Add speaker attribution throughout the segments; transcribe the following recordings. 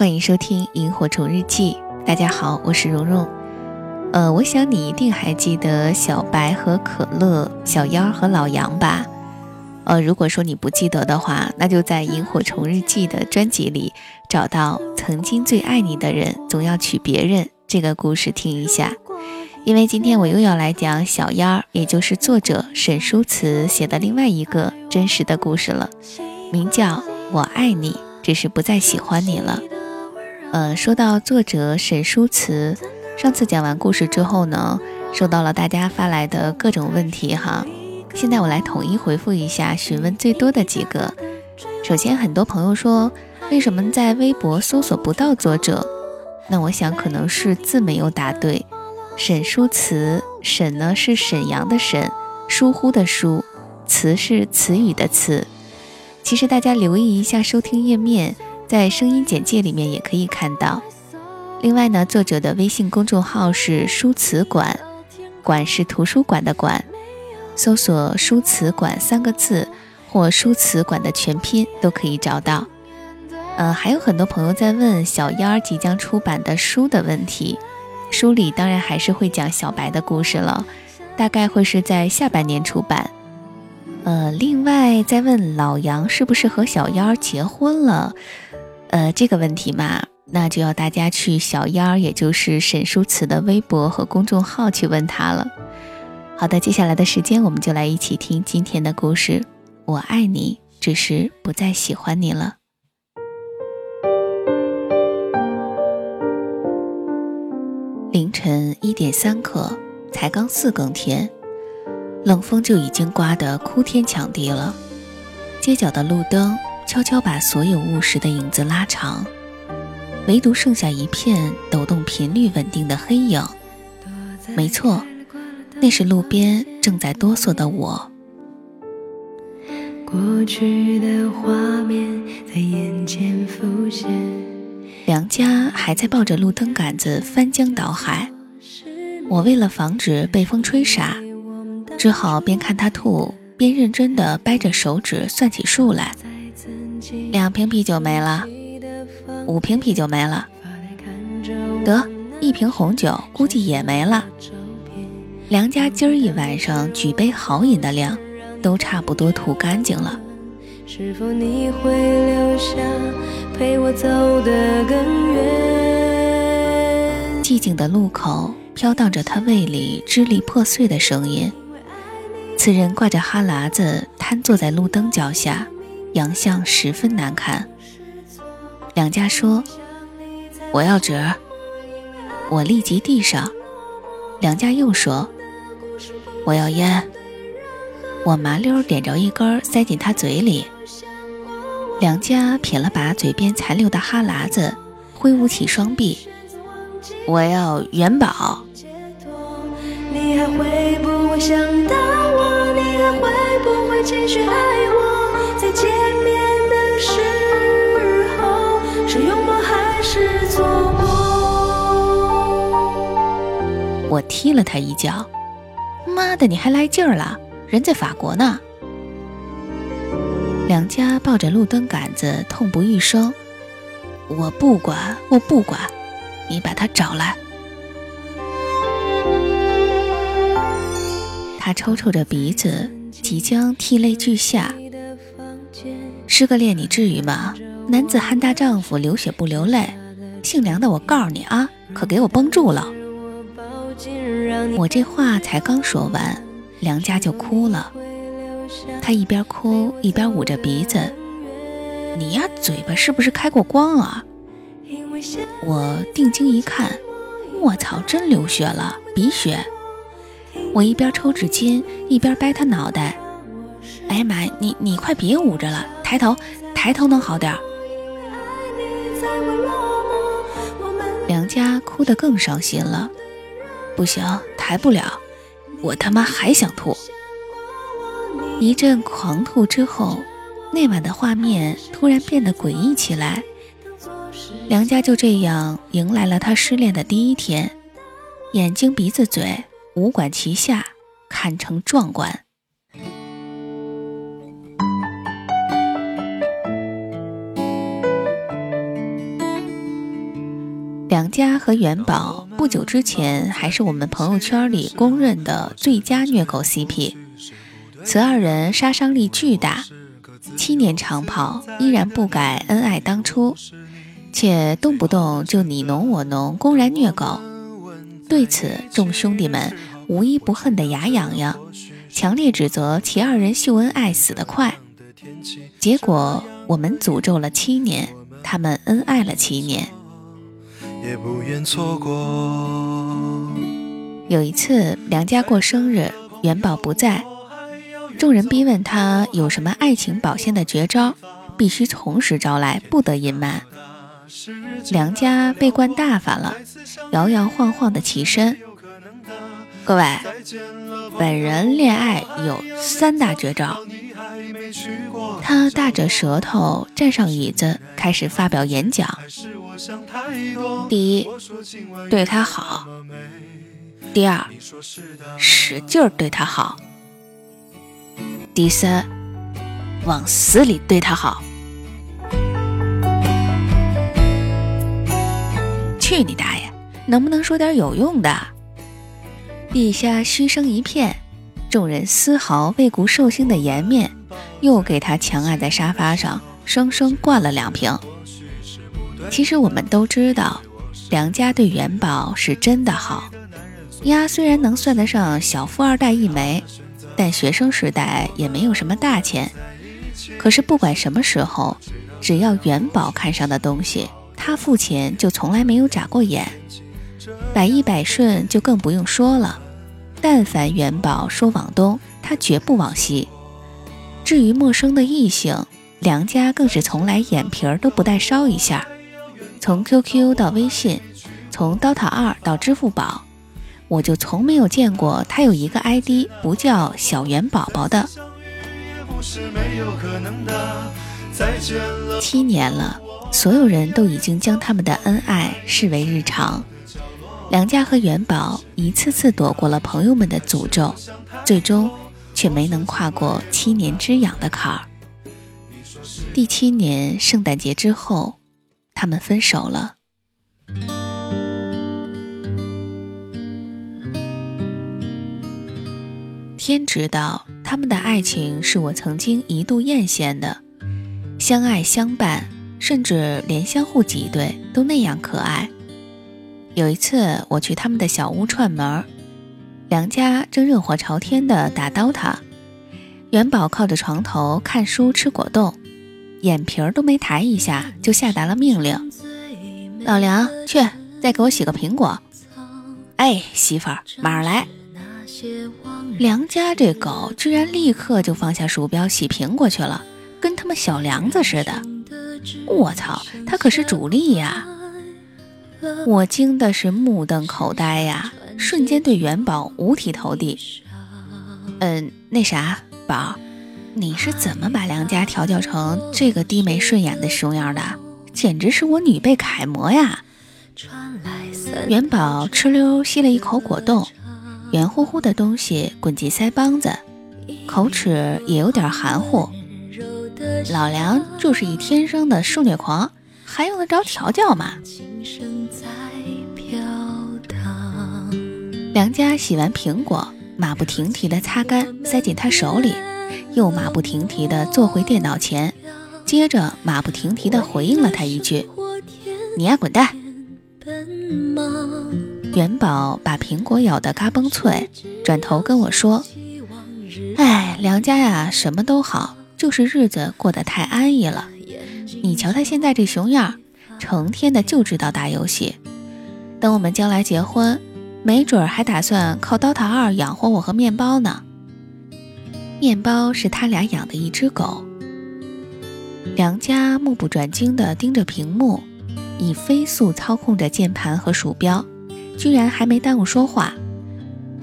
Speaker 1: 欢迎收听《萤火虫日记》。大家好，我是蓉蓉。呃，我想你一定还记得小白和可乐、小妖和老杨吧？呃，如果说你不记得的话，那就在《萤火虫日记》的专辑里找到《曾经最爱你的人总要娶别人》这个故事听一下。因为今天我又要来讲小妖，也就是作者沈书慈写的另外一个真实的故事了，名叫《我爱你，只是不再喜欢你了》。呃，说到作者沈书慈，上次讲完故事之后呢，收到了大家发来的各种问题哈。现在我来统一回复一下询问最多的几个。首先，很多朋友说为什么在微博搜索不到作者？那我想可能是字没有打对。沈书慈，沈呢是沈阳的沈，疏忽的疏，词是词语的词。其实大家留意一下收听页面。在声音简介里面也可以看到。另外呢，作者的微信公众号是书词馆，馆是图书馆的馆，搜索“书词馆”三个字或“书词馆”的全拼都可以找到。呃，还有很多朋友在问小燕儿即将出版的书的问题，书里当然还是会讲小白的故事了，大概会是在下半年出版。呃，另外在问老杨是不是和小燕儿结婚了。呃，这个问题嘛，那就要大家去小燕儿，也就是沈书慈的微博和公众号去问他了。好的，接下来的时间，我们就来一起听今天的故事。我爱你，只是不再喜欢你了。凌晨一点三刻，才刚四更天，冷风就已经刮得哭天抢地了。街角的路灯。悄悄把所有务实的影子拉长，唯独剩下一片抖动频率稳定的黑影。没错，那是路边正在哆嗦的我。过去的画面在眼前浮现。梁家还在抱着路灯杆子翻江倒海，我为了防止被风吹傻，只好边看他吐，边认真的掰着手指算起数来。两瓶啤酒没了，五瓶啤酒没了，得一瓶红酒估计也没了。梁家今儿一晚上举杯豪饮的量，都差不多吐干净了。寂静的路口飘荡着他胃里支离破碎的声音。此人挂着哈喇子，瘫坐在路灯脚下。洋相十分难看。两家说：“我要纸。”我立即递上。两家又说：“我要烟。”我麻溜点着一根，塞进他嘴里。两家撇了把嘴边残留的哈喇子，挥舞起双臂：“我要元宝。”你还会不会想到我？你还会不会继续爱我踢了他一脚，妈的，你还来劲儿了？人在法国呢。两家抱着路灯杆子，痛不欲生。我不管，我不管，你把他找来。他抽抽着鼻子，即将涕泪俱下。失个恋你至于吗？男子汉大丈夫，流血不流泪。姓梁的，我告诉你啊，可给我绷住了。我这话才刚说完，梁家就哭了。他一边哭一边捂着鼻子。你呀，嘴巴是不是开过光啊？我定睛一看，我操，真流血了，鼻血。我一边抽纸巾一边掰他脑袋。哎呀妈，你你快别捂着了。抬头，抬头能好点儿。梁家哭得更伤心了，不行，抬不了，我他妈还想吐。一阵狂吐之后，那晚的画面突然变得诡异起来。梁家就这样迎来了他失恋的第一天，眼睛、鼻子、嘴五管齐下，堪称壮观。梁家和元宝不久之前还是我们朋友圈里公认的最佳虐狗 CP，此二人杀伤力巨大，七年长跑依然不改恩爱当初，且动不动就你侬我侬，公然虐狗。对此，众兄弟们无一不恨得牙痒痒，强烈指责其二人秀恩爱死得快。结果我们诅咒了七年，他们恩爱了七年。也不愿错过。有一次，梁家过生日，元宝不在，众人逼问他有什么爱情保鲜的绝招，必须从实招来，不得隐瞒。梁家被灌大发了，摇摇晃晃的起身。各位，本人恋爱有三大绝招。他大着舌头站上椅子，开始发表演讲。第一，对他好；第二，使劲对他好；第三，往死里对他好。去你大爷！能不能说点有用的？地下嘘声一片，众人丝毫未顾寿星的颜面，又给他强按在沙发上，生生灌了两瓶。其实我们都知道，梁家对元宝是真的好。丫虽然能算得上小富二代一枚，但学生时代也没有什么大钱。可是不管什么时候，只要元宝看上的东西，他付钱就从来没有眨过眼。百依百顺就更不用说了。但凡元宝说往东，他绝不往西。至于陌生的异性，梁家更是从来眼皮儿都不带烧一下。从 QQ 到微信，从 DOTA 二到支付宝，我就从没有见过他有一个 ID 不叫小元宝宝的。七年了，所有人都已经将他们的恩爱视为日常。梁家和元宝一次次躲过了朋友们的诅咒，最终却没能跨过七年之痒的坎儿。第七年圣诞节之后。他们分手了。天知道，他们的爱情是我曾经一度艳羡的，相爱相伴，甚至连相互挤兑都那样可爱。有一次，我去他们的小屋串门，梁家正热火朝天的打刀塔，元宝靠着床头看书吃果冻。眼皮儿都没抬一下，就下达了命令：“老梁，去再给我洗个苹果。”哎，媳妇儿，马上来。梁家这狗居然立刻就放下鼠标洗苹果去了，跟他们小梁子似的。我操，他可是主力呀！我惊的是目瞪口呆呀，瞬间对元宝五体投地。嗯，那啥，宝儿。你是怎么把梁家调教成这个低眉顺眼的熊样的？简直是我女辈楷模呀！元宝哧溜吸了一口果冻，圆乎乎的东西滚进腮帮子，口齿也有点含糊。老梁就是一天生的受虐狂，还用得着调教吗？梁家洗完苹果，马不停蹄地擦干，塞进他手里。又马不停蹄地坐回电脑前，接着马不停蹄地回应了他一句：“你呀，滚蛋！”元宝把苹果咬得嘎嘣脆，转头跟我说：“哎，梁家呀，什么都好，就是日子过得太安逸了。你瞧他现在这熊样，成天的就知道打游戏。等我们将来结婚，没准还打算靠刀塔二养活我和面包呢。”面包是他俩养的一只狗。梁家目不转睛地盯着屏幕，以飞速操控着键盘和鼠标，居然还没耽误说话。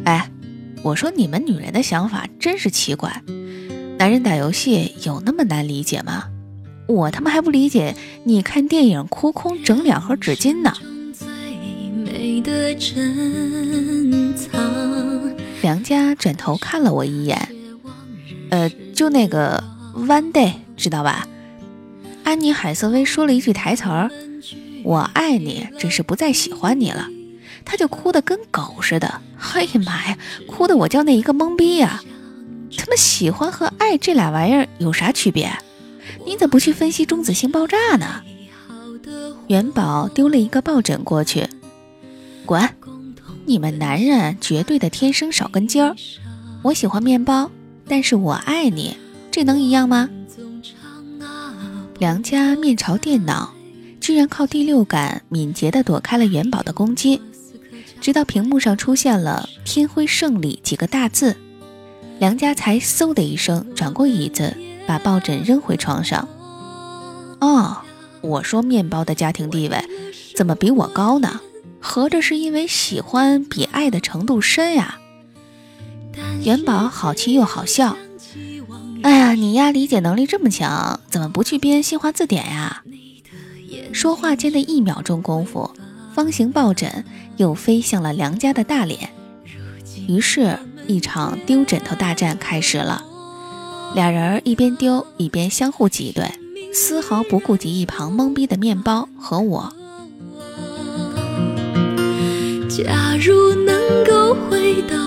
Speaker 1: 哎，我说你们女人的想法真是奇怪，男人打游戏有那么难理解吗？我他妈还不理解，你看电影哭空整两盒纸巾呢。梁家转头看了我一眼。呃，就那个 One Day，知道吧？安妮海瑟薇说了一句台词儿：“我爱你，只是不再喜欢你了。”她就哭得跟狗似的。哎呀妈呀，哭得我叫那一个懵逼呀！他妈喜欢和爱这俩玩意儿有啥区别？你怎么不去分析中子星爆炸呢？元宝丢了一个抱枕过去，滚！你们男人绝对的天生少根筋儿。我喜欢面包，但是我爱你，这能一样吗？梁家面朝电脑，居然靠第六感敏捷地躲开了元宝的攻击，直到屏幕上出现了“天辉胜利”几个大字，梁家才嗖的一声转过椅子，把抱枕扔回床上。哦，我说面包的家庭地位怎么比我高呢？合着是因为喜欢比爱的程度深呀？元宝好气又好笑。哎呀，你呀理解能力这么强，怎么不去编新华字典呀？说话间的一秒钟功夫，方形抱枕又飞向了梁家的大脸。于是，一场丢枕头大战开始了。俩人一边丢一边相互挤兑，丝毫不顾及一旁懵逼的面包和我。
Speaker 2: 假如能够回到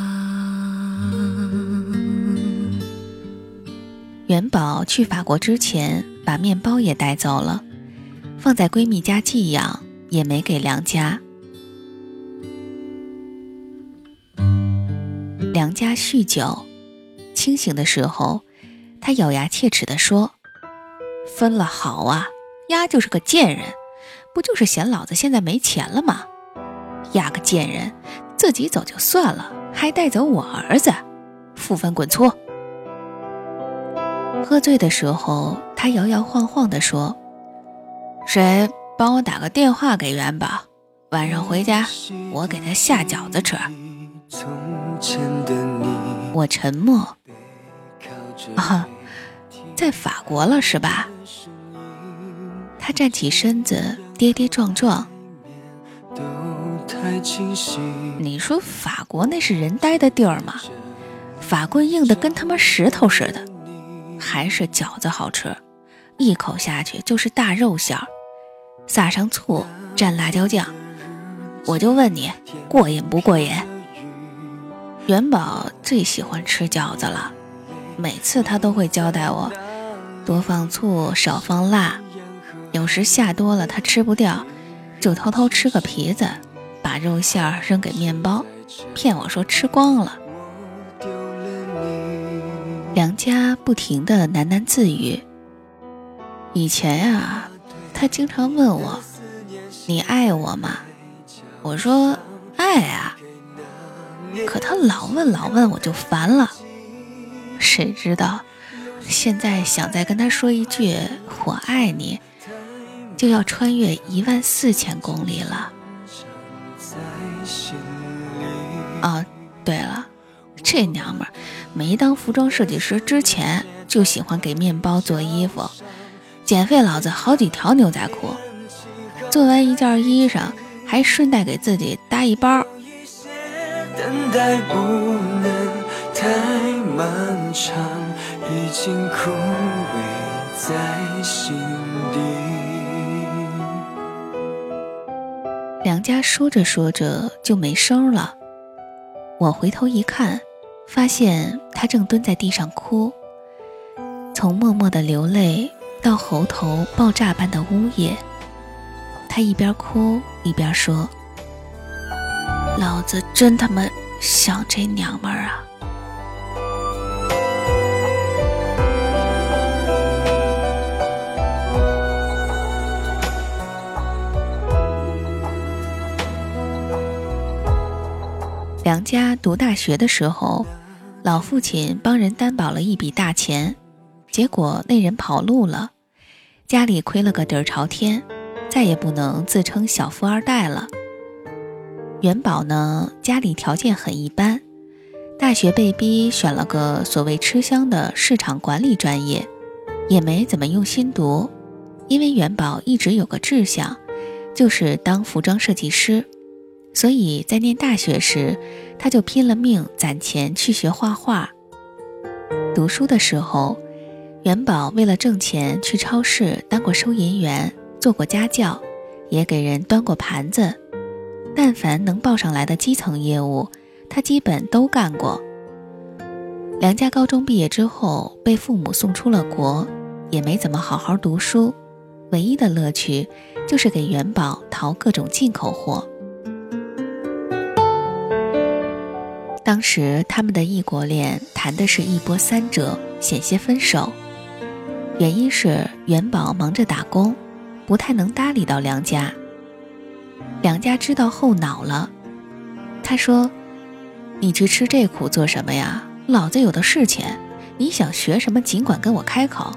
Speaker 1: 元宝去法国之前，把面包也带走了，放在闺蜜家寄养，也没给梁家。梁家酗酒，清醒的时候，他咬牙切齿地说：“分了好啊，丫就是个贱人，不就是嫌老子现在没钱了吗？丫个贱人，自己走就算了，还带走我儿子，负分滚粗！”喝醉的时候，他摇摇晃晃地说：“谁帮我打个电话给元宝，晚上回家我给他下饺子吃。”我沉默。啊，在法国了是吧？他站起身子，跌跌撞撞。你说法国那是人呆的地儿吗？法棍硬的跟他妈石头似的。还是饺子好吃，一口下去就是大肉馅儿，撒上醋蘸辣椒酱。我就问你，过瘾不过瘾？元宝最喜欢吃饺子了，每次他都会交代我，多放醋，少放辣。有时下多了他吃不掉，就偷偷吃个皮子，把肉馅儿扔给面包，骗我说吃光了。梁家不停的喃喃自语。以前呀，他经常问我：“你爱我吗？”我说：“爱啊。”可他老问老问，我就烦了。谁知道，现在想再跟他说一句“我爱你”，就要穿越一万四千公里了。哦，对了，这娘们儿。没当服装设计师之前，就喜欢给面包做衣服，减费老子好几条牛仔裤，做完一件衣裳，还顺带给自己搭一包。两家说着说着就没声了，我回头一看。发现他正蹲在地上哭，从默默的流泪到喉头爆炸般的呜咽，他一边哭一边说：“老子真他妈想这娘们儿啊！”梁家读大学的时候。老父亲帮人担保了一笔大钱，结果那人跑路了，家里亏了个底儿朝天，再也不能自称小富二代了。元宝呢，家里条件很一般，大学被逼选了个所谓吃香的市场管理专业，也没怎么用心读，因为元宝一直有个志向，就是当服装设计师，所以在念大学时，他就拼了命攒钱去学画画。读书的时候，元宝为了挣钱去超市当过收银员，做过家教，也给人端过盘子。但凡能报上来的基层业务，他基本都干过。梁家高中毕业之后被父母送出了国，也没怎么好好读书，唯一的乐趣就是给元宝淘各种进口货。当时他们的异国恋谈的是一波三折，险些分手。原因是元宝忙着打工，不太能搭理到梁家。梁家知道后恼了，他说：“你去吃这苦做什么呀？老子有的是钱，你想学什么尽管跟我开口。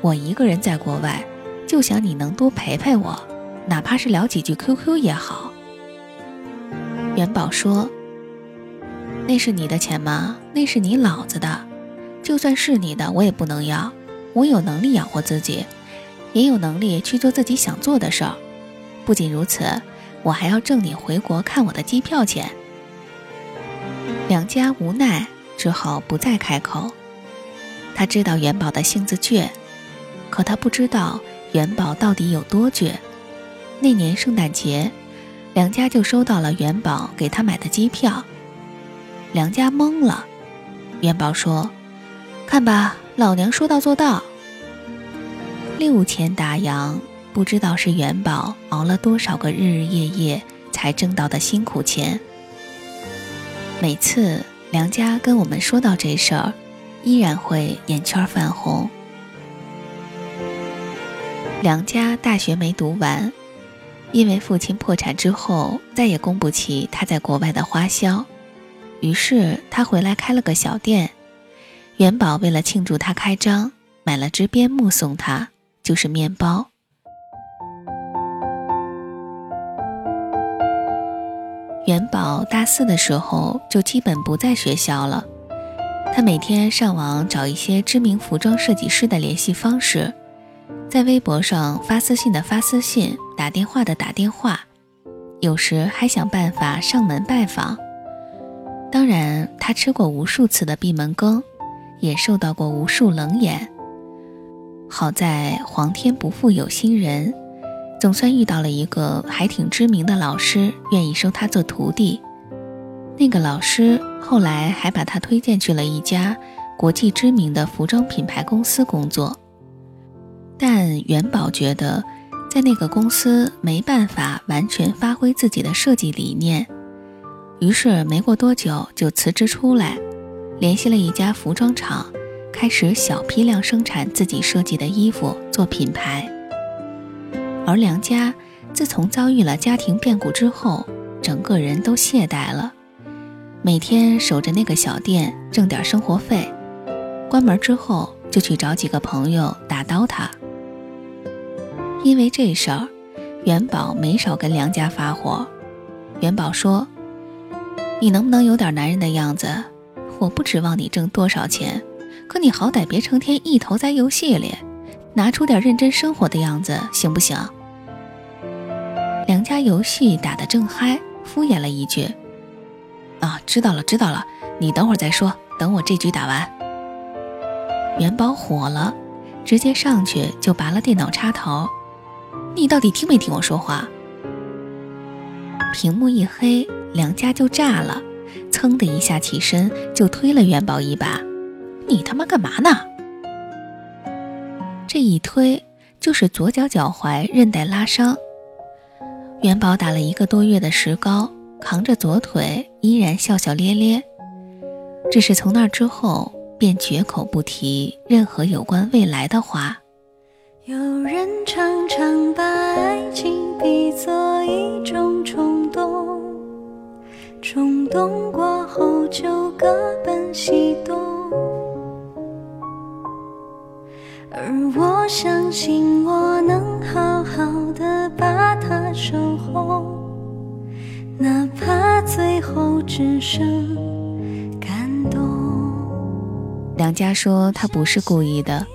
Speaker 1: 我一个人在国外，就想你能多陪陪我，哪怕是聊几句 QQ 也好。”元宝说。那是你的钱吗？那是你老子的。就算是你的，我也不能要。我有能力养活自己，也有能力去做自己想做的事儿。不仅如此，我还要挣你回国看我的机票钱。梁家无奈，只好不再开口。他知道元宝的性子倔，可他不知道元宝到底有多倔。那年圣诞节，梁家就收到了元宝给他买的机票。梁家懵了，元宝说：“看吧，老娘说到做到。”六千大洋，不知道是元宝熬了多少个日日夜夜才挣到的辛苦钱。每次梁家跟我们说到这事儿，依然会眼圈泛红。梁家大学没读完，因为父亲破产之后，再也供不起他在国外的花销。于是他回来开了个小店，元宝为了庆祝他开张，买了只边牧送他，就是面包。元宝大四的时候就基本不在学校了，他每天上网找一些知名服装设计师的联系方式，在微博上发私信的发私信，打电话的打电话，有时还想办法上门拜访。当然，他吃过无数次的闭门羹，也受到过无数冷眼。好在皇天不负有心人，总算遇到了一个还挺知名的老师，愿意收他做徒弟。那个老师后来还把他推荐去了一家国际知名的服装品牌公司工作。但元宝觉得，在那个公司没办法完全发挥自己的设计理念。于是没过多久就辞职出来，联系了一家服装厂，开始小批量生产自己设计的衣服做品牌。而梁家自从遭遇了家庭变故之后，整个人都懈怠了，每天守着那个小店挣点生活费，关门之后就去找几个朋友打刀他。因为这事儿，元宝没少跟梁家发火。元宝说。你能不能有点男人的样子？我不指望你挣多少钱，可你好歹别成天一头栽游戏里，拿出点认真生活的样子，行不行？梁家游戏打得正嗨，敷衍了一句：“啊，知道了，知道了，你等会儿再说，等我这局打完。”元宝火了，直接上去就拔了电脑插头：“你到底听没听我说话？”屏幕一黑。梁家就炸了，噌的一下起身就推了元宝一把：“你他妈干嘛呢？”这一推就是左脚脚踝韧带拉伤。元宝打了一个多月的石膏，扛着左腿依然笑笑咧咧，只是从那之后便绝口不提任何有关未来的话。
Speaker 2: 有人常常把爱情比作一种冲动。冲动过后就各奔西东，而我相信我能好好的把它守候，哪怕。最后只剩感动。
Speaker 1: 梁家说他不是故意的，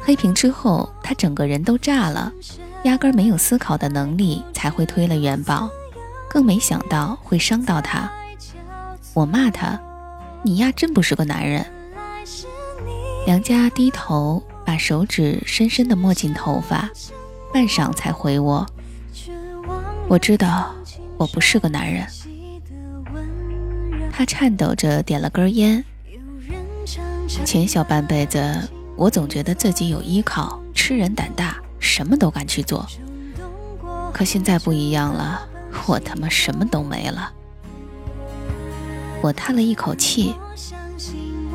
Speaker 1: 黑屏之后他整个人都炸了，压根没有思考的能力，才会推了元宝，更没想到会伤到他。我骂他，你呀真不是个男人。梁家低头把手指深深地摸进头发，半晌才回我：“我知道我不是个男人。”他颤抖着点了根烟。前小半辈子，我总觉得自己有依靠，吃人胆大，什么都敢去做。可现在不一样了，我他妈什么都没了。我叹了一口气。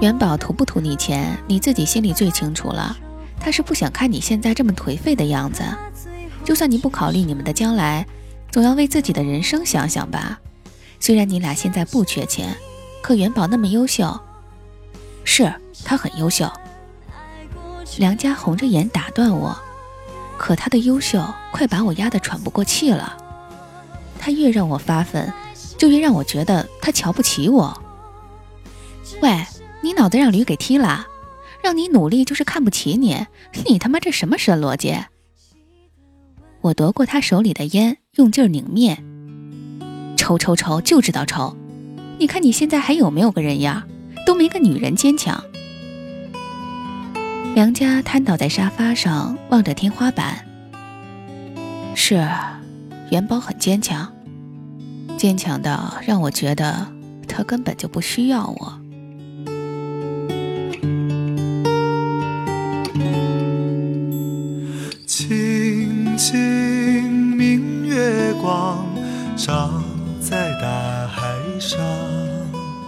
Speaker 1: 元宝图不图你钱，你自己心里最清楚了。他是不想看你现在这么颓废的样子。就算你不考虑你们的将来，总要为自己的人生想想吧。虽然你俩现在不缺钱，可元宝那么优秀，是他很优秀。梁家红着眼打断我，可他的优秀快把我压得喘不过气了。他越让我发奋，就越让我觉得他瞧不起我。喂。你脑子让驴给踢了，让你努力就是看不起你，你他妈这什么神逻辑？我夺过他手里的烟，用劲拧灭。抽抽抽，就知道抽！你看你现在还有没有个人样？都没个女人坚强。梁家瘫倒在沙发上，望着天花板。是，元宝很坚强，坚强到让我觉得他根本就不需要我。照在大海上。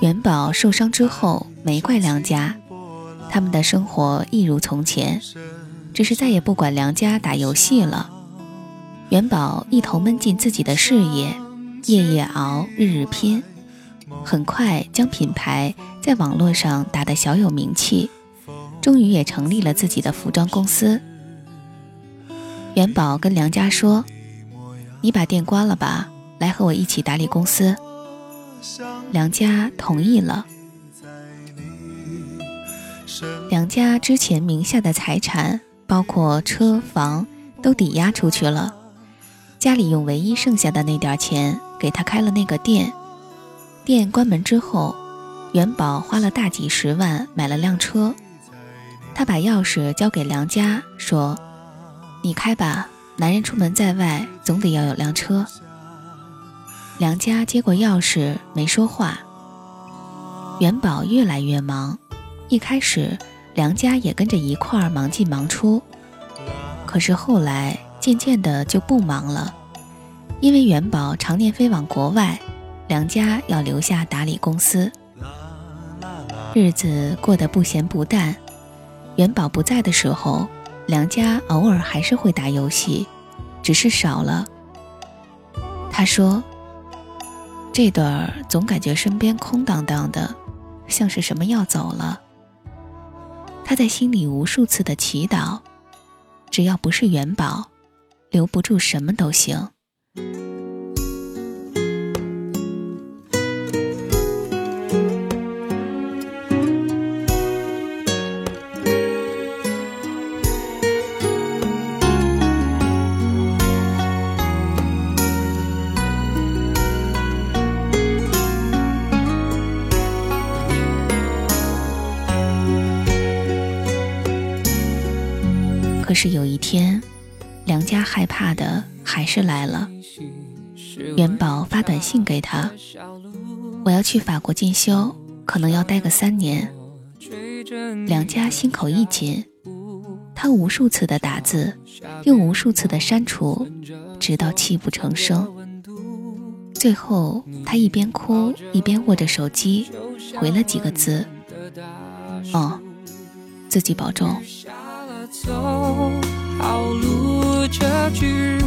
Speaker 1: 元宝受伤之后，没怪梁家，他们的生活一如从前，只是再也不管梁家打游戏了。元宝一头闷进自己的事业，夜夜熬，日日拼，很快将品牌在网络上打得小有名气，终于也成立了自己的服装公司。元宝跟梁家说：“你把店关了吧。”来和我一起打理公司，梁家同意了。梁家之前名下的财产，包括车房，都抵押出去了。家里用唯一剩下的那点钱给他开了那个店。店关门之后，元宝花了大几十万买了辆车。他把钥匙交给梁家，说：“你开吧，男人出门在外，总得要有辆车。”梁家接过钥匙，没说话。元宝越来越忙，一开始梁家也跟着一块儿忙进忙出，可是后来渐渐的就不忙了，因为元宝常年飞往国外，梁家要留下打理公司，日子过得不咸不淡。元宝不在的时候，梁家偶尔还是会打游戏，只是少了。他说。这段儿总感觉身边空荡荡的，像是什么要走了。他在心里无数次的祈祷，只要不是元宝，留不住什么都行。可是有一天，梁家害怕的还是来了。元宝发短信给他：“我要去法国进修，可能要待个三年。”梁家心口一紧，他无数次的打字，又无数次的删除，直到泣不成声。最后，他一边哭一边握着手机，回了几个字：“哦，自己保重。”这句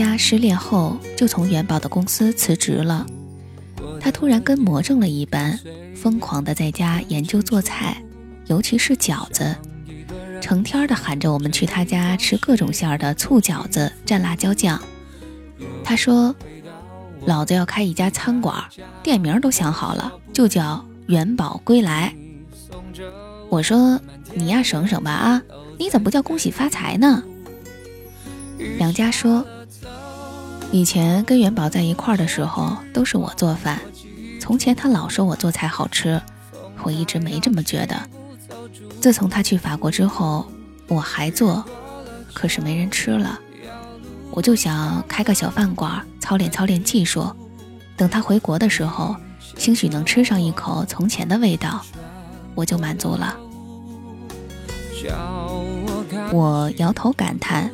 Speaker 1: 家失恋后就从元宝的公司辞职了，他突然跟魔怔了一般，疯狂的在家研究做菜，尤其是饺子，成天的喊着我们去他家吃各种馅儿的醋饺子蘸辣椒酱。他说：“老子要开一家餐馆，店名都想好了，就叫元宝归来。”我说：“你呀，省省吧啊，你怎么不叫恭喜发财呢？”梁家说。以前跟元宝在一块儿的时候，都是我做饭。从前他老说我做菜好吃，我一直没这么觉得。自从他去法国之后，我还做，可是没人吃了。我就想开个小饭馆，操练操练技术。等他回国的时候，兴许能吃上一口从前的味道，我就满足了。我摇头感叹：“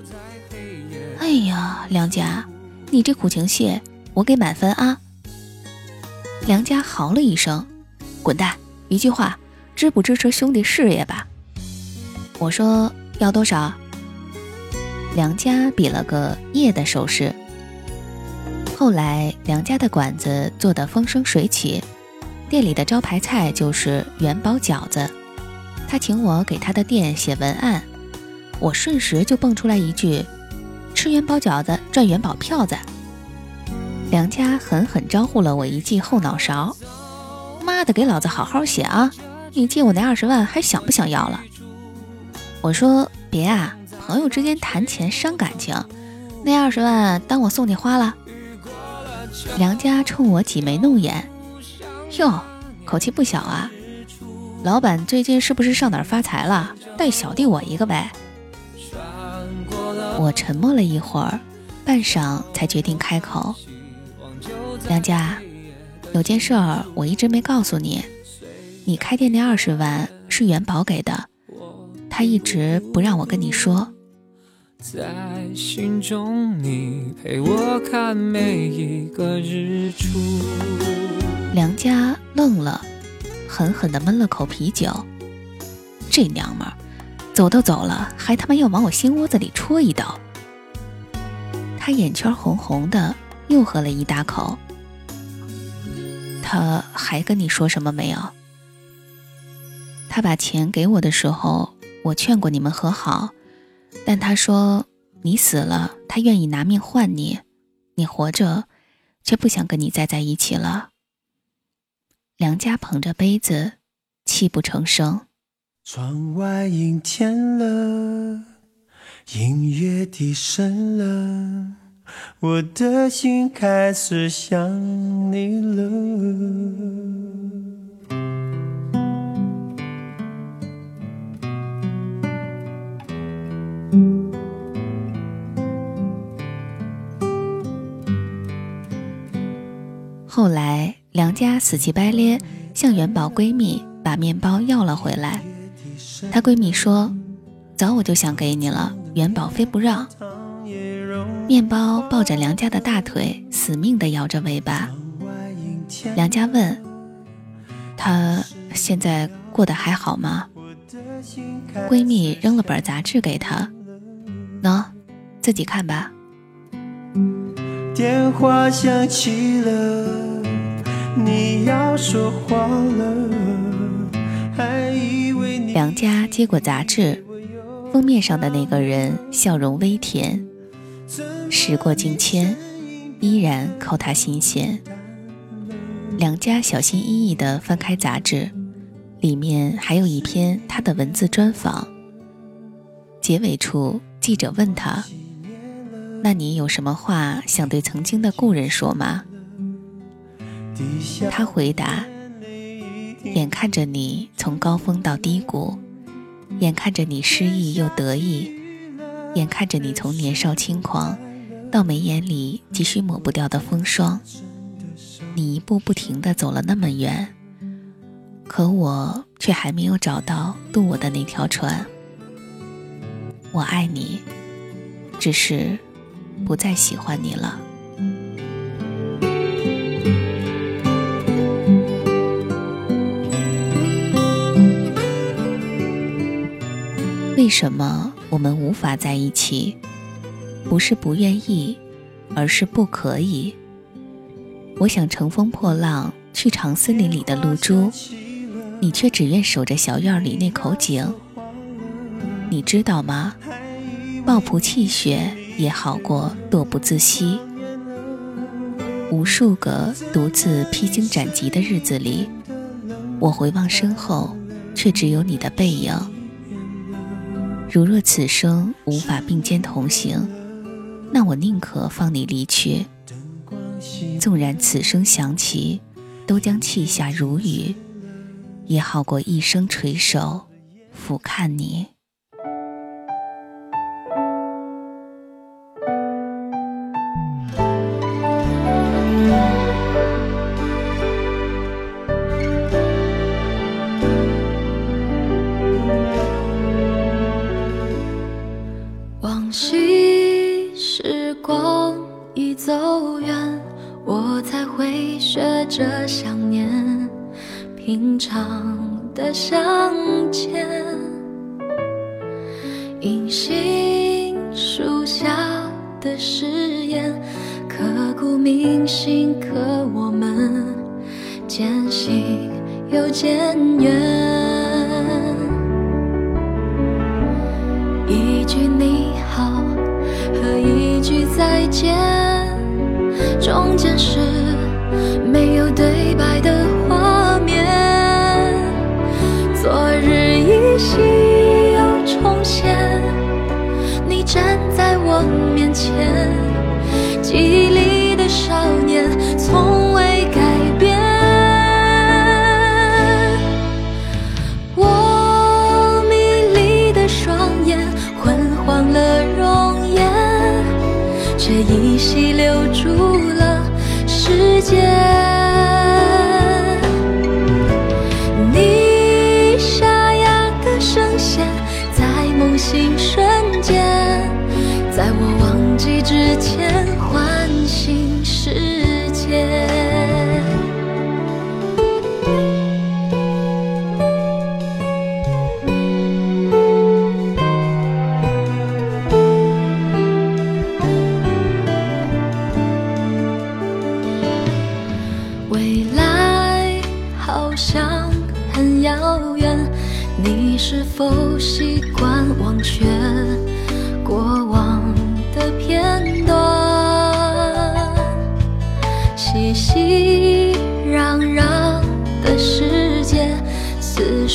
Speaker 1: 哎呀，梁家。”你这苦情戏，我给满分啊！梁家嚎了一声：“滚蛋！一句话，支不支持兄弟事业吧？”我说：“要多少？”梁家比了个耶的手势。后来，梁家的馆子做得风生水起，店里的招牌菜就是元宝饺子。他请我给他的店写文案，我瞬时就蹦出来一句。吃元宝饺子赚元宝票子，梁家狠狠招呼了我一记后脑勺。妈的，给老子好好写啊！你借我那二十万还想不想要了？我说别啊，朋友之间谈钱伤感情，那二十万当我送你花了。梁家冲我挤眉弄眼，哟，口气不小啊！老板最近是不是上哪儿发财了？带小弟我一个呗。我沉默了一会儿，半晌才决定开口：“梁家，有件事儿我一直没告诉你，你开店那二十万是元宝给的，他一直不让我跟你说。”梁家愣了，狠狠地闷了口啤酒，这娘们儿。走都走了，还他妈要往我心窝子里戳一刀。他眼圈红红的，又喝了一大口。他还跟你说什么没有？他把钱给我的时候，我劝过你们和好，但他说你死了，他愿意拿命换你；你活着，却不想跟你再在一起了。梁家捧着杯子，泣不成声。窗外阴天了，音乐低声了，我的心开始想你了。后来，梁家死乞白咧向元宝闺蜜把面包要了回来。她闺蜜说：“早我就想给你了，元宝非不让。”面包抱着梁家的大腿，死命地摇着尾巴。梁家问：“她现在过得还好吗？”闺蜜扔了本杂志给她：“喏，自己看吧。”电话响起了，你要说话了。梁家接过杂志，封面上的那个人笑容微甜。时过境迁，依然扣他心弦。梁家小心翼翼地翻开杂志，里面还有一篇他的文字专访。结尾处，记者问他：“那你有什么话想对曾经的故人说吗？”他回答。眼看着你从高峰到低谷，眼看着你失意又得意，眼看着你从年少轻狂到眉眼里几许抹不掉的风霜，你一步不停地走了那么远，可我却还没有找到渡我的那条船。我爱你，只是不再喜欢你了。为什么我们无法在一起？不是不愿意，而是不可以。我想乘风破浪去尝森林里的露珠，你却只愿守着小院里那口井。你知道吗？抱朴气血也好过惰不自息。无数个独自披荆斩棘的日子里，我回望身后，却只有你的背影。如若此生无法并肩同行，那我宁可放你离去。纵然此生想起，都将泣下如雨，也好过一生垂首俯瞰你。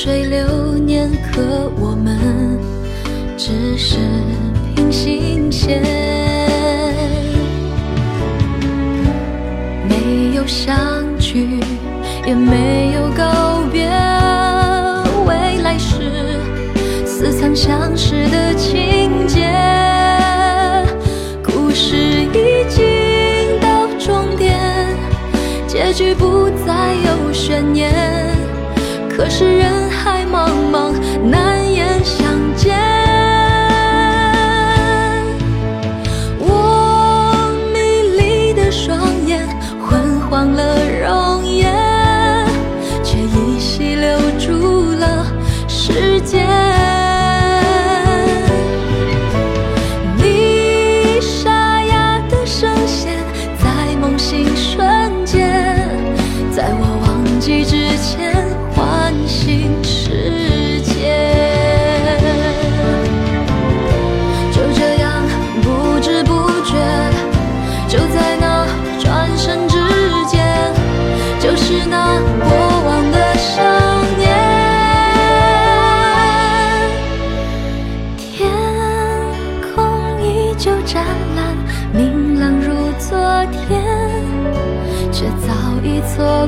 Speaker 2: 水流年，可我们只是平行线，没有相聚，也没有告别。未来是似曾相识的情节，故事已经到终点，结局不再有悬念。可是人茫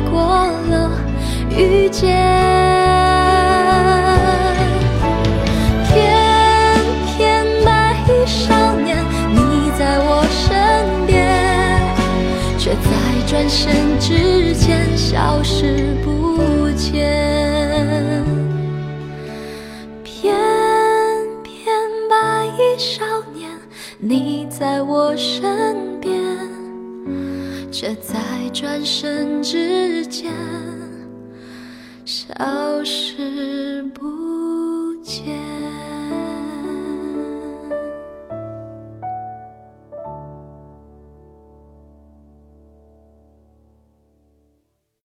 Speaker 2: 过了遇见，翩翩白衣少年，你在我身边，却在转身之间消失不见。翩翩白衣少年，你在我身边。却在转身之间消失不。